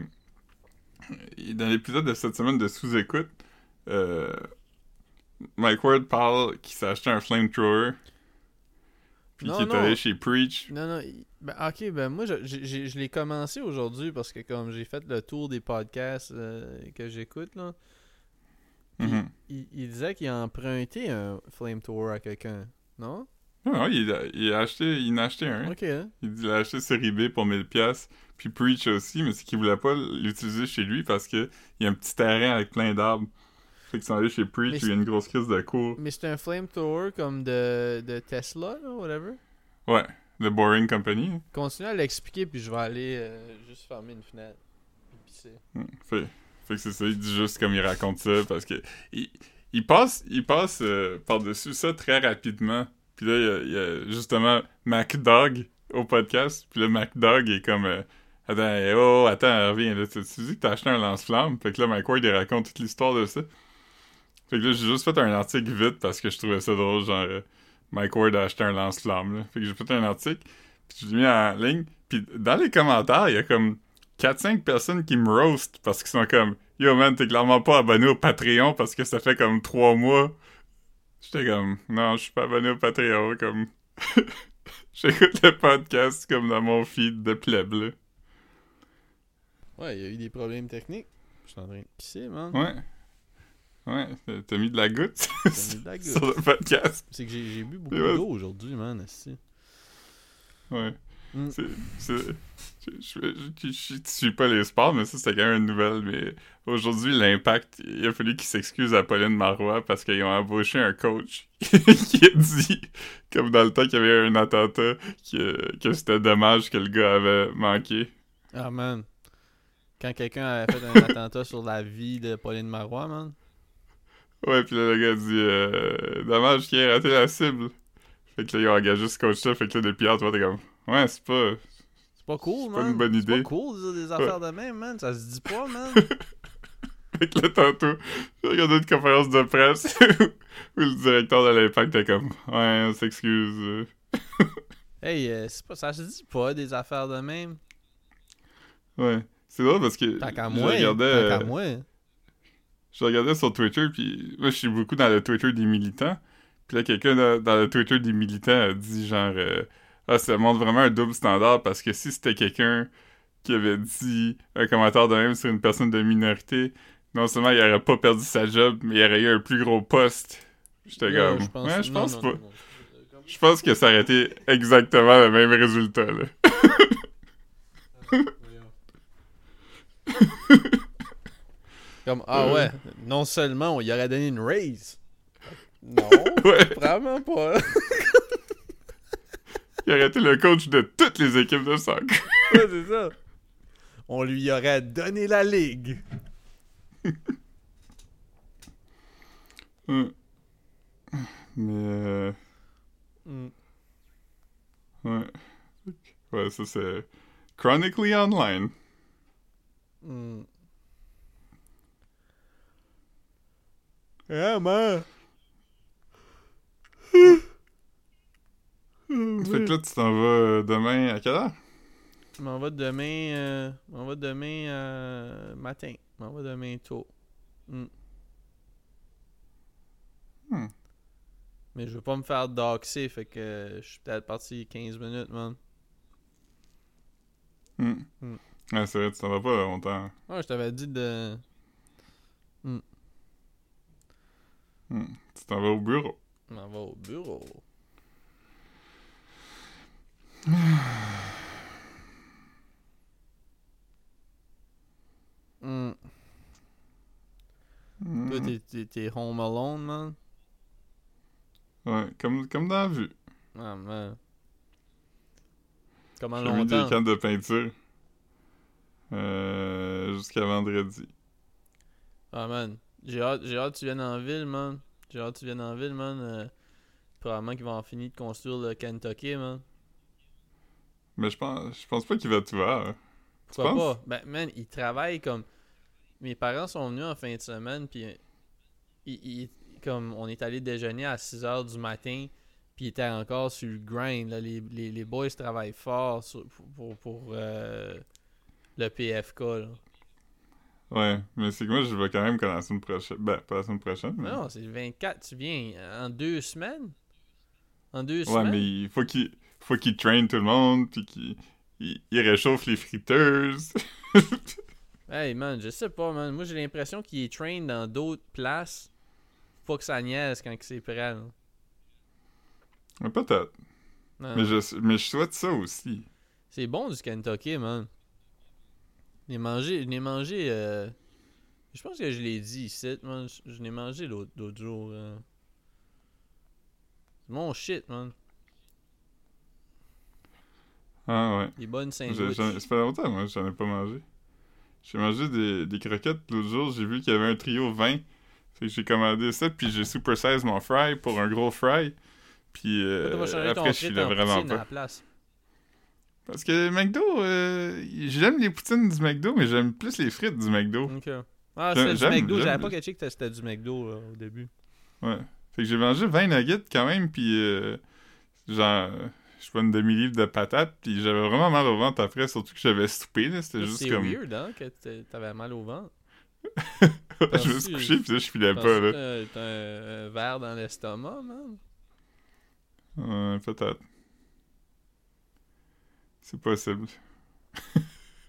dans l'épisode de cette semaine de sous-écoute, euh, Mike Ward parle qu'il s'est acheté un flamethrower. Puis Non, qu'il est non. allé chez Preach. Non, non, ben, ok, ben moi, je, j'ai- je l'ai commencé aujourd'hui parce que comme j'ai fait le tour des podcasts euh, que j'écoute, là, Mhm. il, il disait qu'il a emprunté un flamethrower à quelqu'un, non? Ouais, ouais, il, a, il a acheté, il en a acheté un. Ok. Il a acheté sur eBay pour 1000$, puis Preach aussi, mais c'est qu'il voulait pas l'utiliser chez lui parce que il y a un petit terrain avec plein d'arbres. Fait qu'ils sont allés chez Preach, il y a une grosse crise de cours. Mais c'est un flamethrower comme de, de Tesla, là, whatever. Ouais, The Boring Company. Continue à l'expliquer, puis je vais aller euh, juste fermer une fenêtre. Puis. Hmm, Fait, fait que c'est ça, il dit juste comme il raconte ça parce que il, il passe, il passe euh, par-dessus ça très rapidement. Puis là, il y a, il y a justement MacDog au podcast. Puis là, MacDog est comme euh, Attends, oh, attends, reviens là. Tu, tu dis que t'as acheté un lance-flamme? Fait que là, Mike Ward, il raconte toute l'histoire de ça. Fait que là, j'ai juste fait un article vite parce que je trouvais ça drôle, genre euh, Mike Ward a acheté un lance-flamme. là. Fait que j'ai fait un article, puis je l'ai mis en ligne. Puis dans les commentaires, il y a comme 4-5 personnes qui me roast parce qu'ils sont comme Yo man, t'es clairement pas abonné au Patreon parce que ça fait comme 3 mois. J'étais comme Non, je suis pas abonné au Patreon, comme. J'écoute le podcast comme dans mon feed de pleb, là. Ouais, il y a eu des problèmes techniques. Je suis en train de pisser, man. Ouais. Ouais, t'as- mis de la goutte mis de la sur goutte. le podcast. C'est que j'ai bu beaucoup d'eau aujourd'hui, man. Ouais. Mm. C'est. Je, je suis pas les sports, mais ça, c'était quand même une nouvelle. Mais aujourd'hui, l'impact, il a fallu qu'ils s'excusent à Pauline Marois parce qu'ils ont embauché un coach qui a dit, comme dans le temps qu'il y avait un attentat, que, que c'était dommage que le gars avait manqué. Ah, man. Quand quelqu'un avait fait un attentat sur la vie de Pauline Marois, man. Ouais, puis là, le gars dit euh, Dommage qu'il ait raté la cible. Fait que là, ils ont engagé ce coach-là. Fait que là, depuis hier, toi, t'es comme Ouais, c'est pas. C'est pas cool, C'est man. pas une bonne C'est idée. pas cool des affaires de même, man. Ça se dit pas, man. Fait que là, tantôt, j'ai regardé une conférence de presse où le directeur de l'Impact était comme Ouais, on s'excuse. hey, euh, c'est pas, ça se dit pas des affaires de même. Ouais. C'est drôle parce que. Tant qu'à moi. regardais, Tant qu'à euh, moi. Je regardais sur Twitter, puis moi, je suis beaucoup dans le Twitter des militants. Puis là, quelqu'un dans, le Twitter des militants a dit genre euh, Ah, ça montre vraiment un double standard parce que si c'était quelqu'un qui avait dit un commentaire de même sur une personne de minorité, non seulement il aurait pas perdu sa job, mais il aurait eu un plus gros poste. J'étais comme Ouais, je pense non, pas. non, non. Je pense que ça aurait été exactement le même résultat, là. Comme, ah Euh. ouais, non seulement on y aurait donné une raise. Non, Ouais. vraiment pas. Il aurait été le coach de toutes les équipes de soccer. Ouais, c'est ça. On lui aurait donné la ligue. Mais euh, Mm. ouais. Ouais, ça c'est Chronically Online. Mm. Ah, man. Fait que là, tu t'en vas euh, demain à quelle heure? Je m'en vais demain, euh, je m'en vais demain euh, matin. Je m'en vais demain tôt. Mm. Hmm. Mais je veux pas me faire doxer, fait que je suis peut-être parti 15 minutes, man. Hmm. Hmm. Ouais, c'est vrai, tu t'en vas pas longtemps. Ouais, je t'avais dit de. Hmm. Tu t'en vas au bureau. Je m'en vais au bureau. Hmm. Hmm. Toi, t'es- t'es- home alone, man? Ouais, comme, comme dans la vue. Ah, man. Comment J'ai mis des cannes de peinture. Euh, jusqu'à vendredi. Ah, man. J'ai hâte, j'ai hâte que tu viennes en ville, man. J'ai hâte que tu viennes en ville, man. Euh, probablement qu'ils vont en finir de construire le Kentucky, man. Mais je pense, je pense pas qu'il va tout voir. Tu Pourquoi penses? pas? Ben, man, ils travaillent comme. Mes parents sont venus en fin de semaine, puis euh, ils, ils- comme on est allé déjeuner à 6 h du matin, puis ils étaient encore sur le grind. là. Les, les, les boys travaillent fort sur- pour, pour, pour, euh, le PFK. Là. Ouais, mais c'est que moi, je vais quand même comme la semaine prochaine. Ben, pas la semaine prochaine, mais... Non, c'est le 24, tu viens en deux semaines? En deux Ouais, semaines? mais il faut qu'il faut qu'il traîne tout le monde, puis qu'il il, il réchauffe les friteuses. Hey man, je sais pas, man. Moi j'ai l'impression qu'il est train dans d'autres places. Faut que ça niaise quand que c'est prêt. Ouais, Peut-être. Mais je, mais je souhaite ça aussi. C'est bon du Kentucky, man. Je l'ai mangé, je l'ai mangé, euh, je pense que je l'ai dit ici, man. Je, je l'ai mangé l'autre l'autre jour. euh. C'est mon shit, man. Ah ouais. Les bonnes J'ai- sandwichs. Ça fait longtemps, moi, j'en ai pas mangé. J'ai mangé des, des croquettes l'autre jour, j'ai vu qu'il y avait un trio 20. Fait que j'ai commandé ça, puis j'ai super size mon fry pour un gros fry. Puis euh, après, je filais en vraiment pas. Parce que McDo, euh, j'aime les poutines du McDo, mais j'aime plus les frites du McDo. Ok. Ah, c'était du McDo. J'avais pas catché que c'était du McDo là, au début. Ouais. Fait que j'ai mangé 20 nuggets quand même, puis euh, genre, euh, je sais pas, une demi-livre de patates, puis j'avais vraiment mal au ventre après, surtout que j'avais soupé, là. C'était juste C'est comme. weird, hein, que t'a- t'avais mal au ventre. je me suis couché, puis là, je filais pas, là. T'as un, un verre dans l'estomac, man? Ouais, peut-être. C'est possible.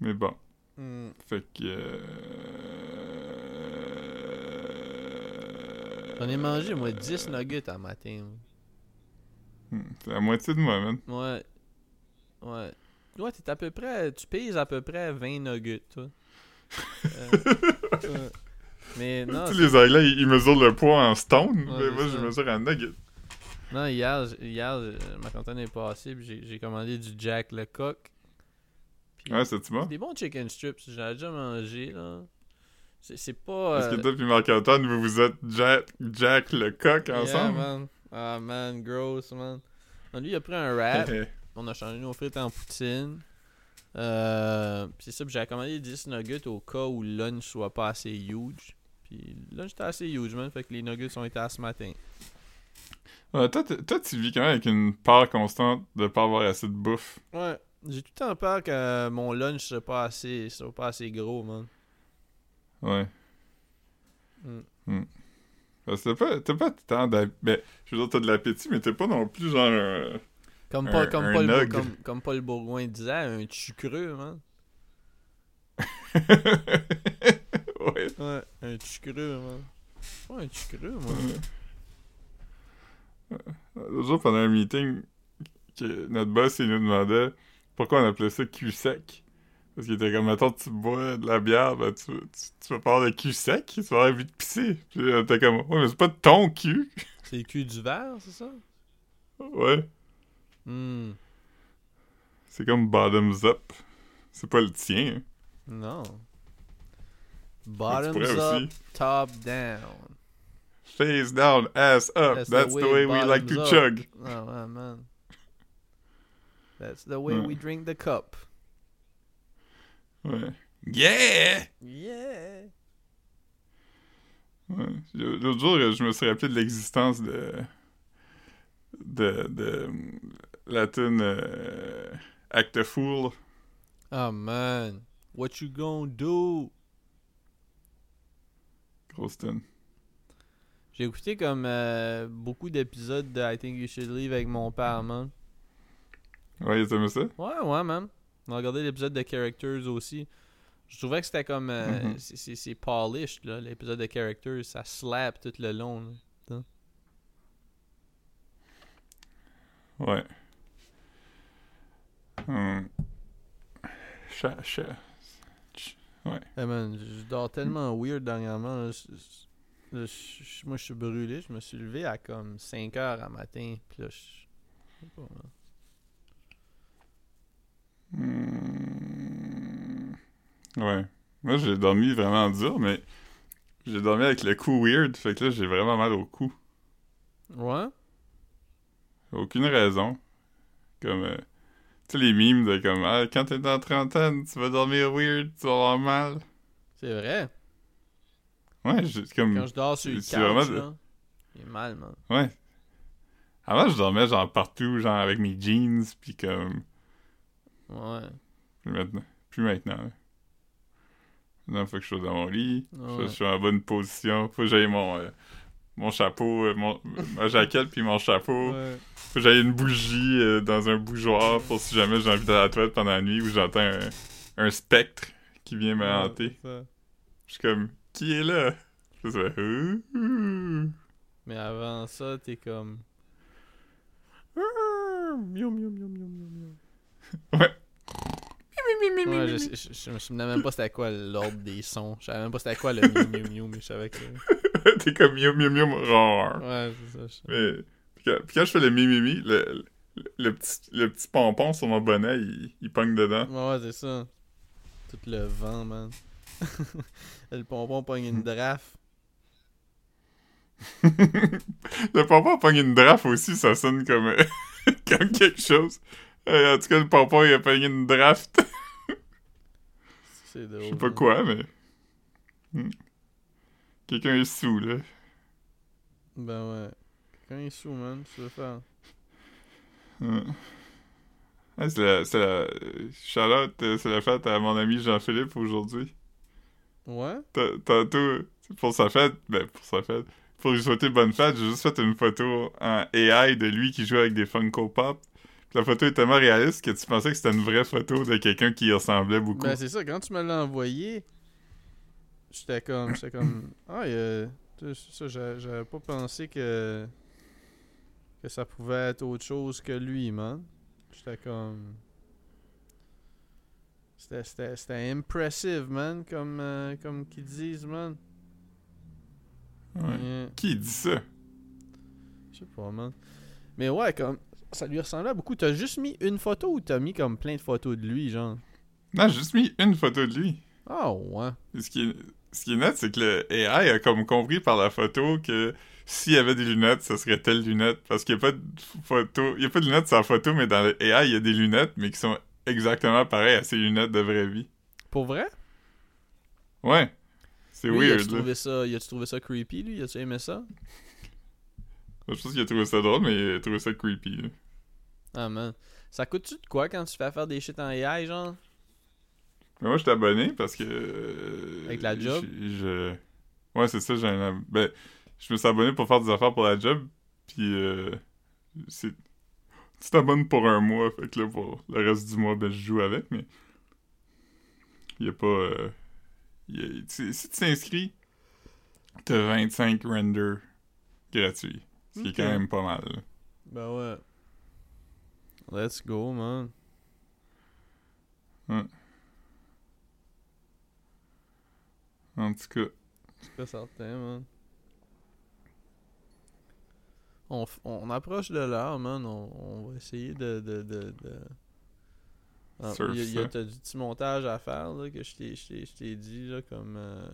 Mais bon. Hmm. Fait que. euh, J'en ai mangé, moi, 10 nuggets à matin. Hmm, C'est la moitié de moi, man. Ouais. Ouais. Ouais, t'es à peu près. Tu pèses à peu près 20 nuggets, toi. Euh, ouais. Mais non, tu sais, les Anglais, ils ils mesurent le poids en stone, mais moi, je mesure en nugget. Non, hier, hier euh, ma cantine est passée, puis j'ai j'ai commandé du Jack Lecoq. Puis Ouais, c'est-tu bon? Des bons chicken strips, j'en ai déjà mangé, là. C'est pas. Est-ce euh, que toi puis Marc-Antoine, vous vous êtes Jack, Jack le coq yeah, ensemble? man. Ah, man, gross, man. Lui, il a pris un wrap. On a changé nos frites en poutine. Euh, puis c'est ça, puis j'avais commandé 10 nuggets au cas où le lunch soit pas assez huge. Puis le lunch était assez huge, man. Fait que les nuggets ont été à ce matin. Ouais, toi, toi, tu vis quand même avec une peur constante de pas avoir assez de bouffe. Ouais. J'ai tout le temps peur que mon lunch soit pas assez, soit pas assez gros, man. Ouais. Mm. Hmm. Parce que t'as pas, tant d'appétit. Ben, je veux dire, t'as de l'appétit, mais t'es pas non plus genre un... Comme, Un- Paul, comme, un Paul, Bour- nug. comme, comme Paul Bourgoin disait, un chucreux, man. ouais. Ouais, un chucreux, man. Pas un chucreux, moi. L'autre jour, pendant un meeting, que notre boss, il nous demandait pourquoi on appelait ça cul sec. Parce qu'il était comme, attends, tu bois de la bière, ben tu, tu, tu vas pas avoir de cul sec, tu vas avoir envie de pisser. Puis on était comme, ouais, mais c'est pas ton cul. C'est le cul du verre, c'est ça? Ouais. Hmm. C'est comme bottoms up. C'est pas le tien. hein. Non. Bottoms up, aussi. top down. Face down, ass up. That's That's, the the way way, we like to bottoms chug. Oh, man. That's the way Ouais. we drink the cup. Ouais. Yeah! Yeah! Ouais. L'autre jour, je me suis rappelé de l'existence de. de. de. la tune euh, Act a Fool. Oh, man. What you gonna do? Grosse tune. J'ai écouté comme euh, beaucoup d'épisodes de I Think You Should Leave avec mon père, man. Ouais, t'aimes ça? Ouais, ouais, man. On a regardé l'épisode de Characters aussi. Je trouvais que c'était comme. euh, Mhm. c'est- polished, là, l'épisode de Characters. Ça slap tout le long. là. Ouais. Hum. Cha, cha. Ch- Hey man, je dors tellement weird dernièrement. là. Là, je- moi, je suis brûlé. Je me suis levé à comme 5 heures à matin. Puis là, je. pas. Hum. Ouais. Moi, j'ai dormi vraiment dur, mais j'ai dormi avec le cou weird, fait que là, j'ai vraiment mal au cou. Ouais? Aucune raison. Comme, euh, tu sais, les mimes de comme, ah, quand t'es dans la trentaine, tu vas dormir weird, tu vas avoir mal. C'est vrai? Ouais, comme. Quand je dors sur le couch, vraiment là, j'ai mal, man. Ouais. Avant, je dormais genre partout, genre avec mes jeans, pis comme. Ouais. Plus maintenant. Plus maintenant. Maintenant, faut que je sois dans mon lit. Faut que Ouais. je sois en bonne position. Faut que j'aille mon, euh, mon chapeau, euh, mon, ma jaquette puis mon chapeau. Ouais. Faut que j'aille une bougie euh, dans un bougeoir pour si jamais j'ai envie d'aller à la toilette pendant la nuit ou j'entends un, un spectre qui vient me hanter. Je suis comme, qui est là? Je ouh. Mais avant ça, t'es comme. Miaou, miaou. Ouais, je, je, je me souvenais même pas c'était quoi l'ordre des sons. Je savais même pas c'était quoi le miou miou miou, mais je savais que. T'es comme miaou, roar. Ouais, c'est ça. Mais puis quand, puis quand je fais le mimimi, le, le, le petit, le petit pompon sur mon bonnet, il, il pogne dedans. Ouais, ouais, c'est ça. Tout le vent, man. le pompon pogne une draft. le pompon pogne une draft aussi, ça sonne comme, comme quelque chose. Euh, en tout cas, le pompon, il a pogné une draft. C'est drôle. Je sais pas man. quoi, mais... Hmm. Quelqu'un est sous, là. Ben ouais. Quelqu'un est sous, man. Tu veux faire? Ouais. Ouais, c'est la... C'est la... Charlotte, euh, c'est la fête à mon ami Jean-Philippe aujourd'hui. Ouais? Ta- Tantôt, pour sa fête, ben pour sa fête, pour lui souhaiter bonne fête, j'ai juste fait une photo en AI de lui qui joue avec des Funko Pop. Puis la photo est tellement réaliste que tu pensais que c'était une vraie photo de quelqu'un qui y ressemblait beaucoup. Ben c'est ça, quand tu me l'as envoyé, j'étais comme. J'étais comme. Ah, ça, j'a- j'avais pas pensé que. que ça pouvait être autre chose que lui, man. J'étais comme. C'était- impressive, man, comme, euh, comme qu'ils disent, man. Ouais. Yeah. Qui dit ça? Je sais pas, man. Mais ouais, comme. Ça lui ressemblait beaucoup. T'as juste mis une photo ou t'as mis comme plein de photos de lui, genre? Non, j'ai juste mis une photo de lui. Ah ouais. Ce qui est, ce qui est net, c'est que le AI a comme compris par la photo que s'il y avait des lunettes, ce serait telle lunette. Parce qu'il n'y a pas de photo. Il y a pas de lunettes sur la photo, mais dans le AI, il y a des lunettes, mais qui sont exactement pareilles à ses lunettes de vraie vie. Pour vrai? Ouais. C'est weird, as-tu là. trouvé ça, a-tu trouvé ça creepy, lui? As-tu aimé ça? Je pense qu'il a trouvé ça drôle, mais il a trouvé ça creepy. là. Ah, man. Ça coûte-tu de quoi quand tu fais faire des shit en AI, genre? Mais moi, je suis abonné parce que. euh, Avec la job? Je. je- Ouais, c'est ça, j'ai un. Ben, je me suis abonné pour faire des affaires pour la job, puis. Euh... C'est. Tu t'abonnes pour un mois, fait que là, pour le reste du mois, ben, je joue avec, mais. Il y a pas. euh, y a- Si tu t'inscris, t'as 25 renders gratuits. Ce qui est quand même pas mal. là. Ben ouais. Let's go, man. En tout cas. C'est pas certain, man. On, on approche de l'heure, man. On, on va essayer de. de, de, de... Ah, il y a, il y du petit montage à faire, là, que je t'ai- je t'ai je t'ai dit, là, comme. euh,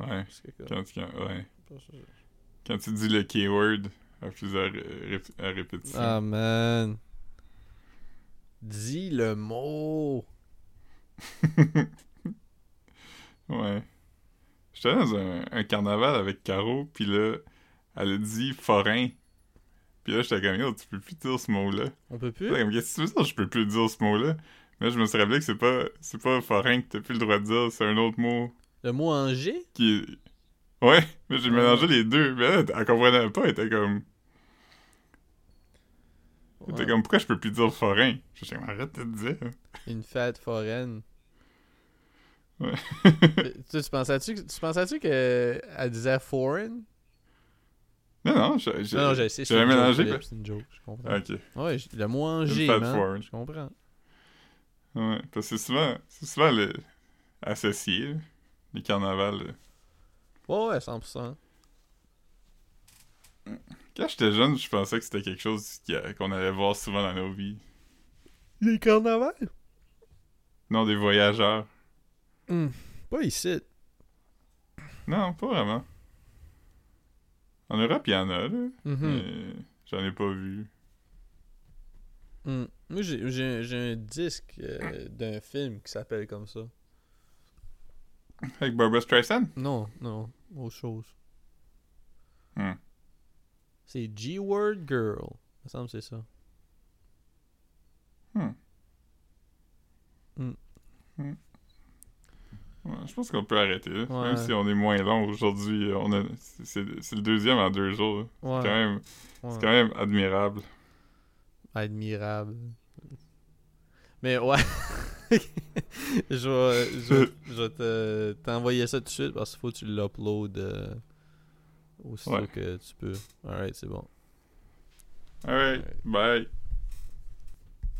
Ouais. que comme- Quand tu, quand- ouais. Quand tu dis le keyword à plusieurs rép- à répétition. Ah, man. Dis le mot. ouais. J'étais dans un, un carnaval avec Caro, puis là, elle a dit forain. Puis là, j'étais comme, yo, tu peux plus dire ce mot-là. On peut plus? Comme, qu'est-ce que tu veux dire, je peux plus dire ce mot-là? Mais là, je me suis rappelé que c'est pas, c'est pas forain que t'as plus le droit de dire, c'est un autre mot Le mot en G? qui est. Ouais, mais j'ai mélangé les deux. Mais là, elle comprenait pas, elle était comme. Elle était Ouais. comme, pourquoi je peux plus dire forain? J'étais comme, arrête de te dire. Une fête foraine. Ouais. tu, tu pensais-tu, tu pensais-tu qu'elle disait foreign? Non, non, j'ai. j'ai- Non, j'ai mélangé. C'est une joke, je comprends. Ok. Ouais, le man. foreign. Je comprends. Ouais, parce que c'est souvent, c'est souvent le, associé, les carnavals. Ouais, ouais, 100%. Quand j'étais jeune, je pensais que c'était quelque chose qu'on allait voir souvent dans nos vies. Les carnavals? Non, des voyageurs. Hmm, Pas ici. Non, pas vraiment. En Europe, il y en a, là, Mhm. mais j'en ai pas vu. Hmm. Moi, j'ai, un disque euh, d'un film qui s'appelle comme ça. Avec Barbara Streisand? Non, non, autre chose. Hmm. C'est G-Word Girl. Il me semble que c'est ça. Ouais, je pense qu'on peut arrêter, là. Ouais. Même si on est moins long aujourd'hui, on a, c'est, le deuxième en deux jours. Ouais. C'est quand même, c'est quand même admirable. Admirable. Mais ouais. je vais, je, te, t'envoyer ça tout de suite parce qu'il faut que tu l'uploades euh, Aussitôt que tu peux. Alright, c'est bon. Alright, bye.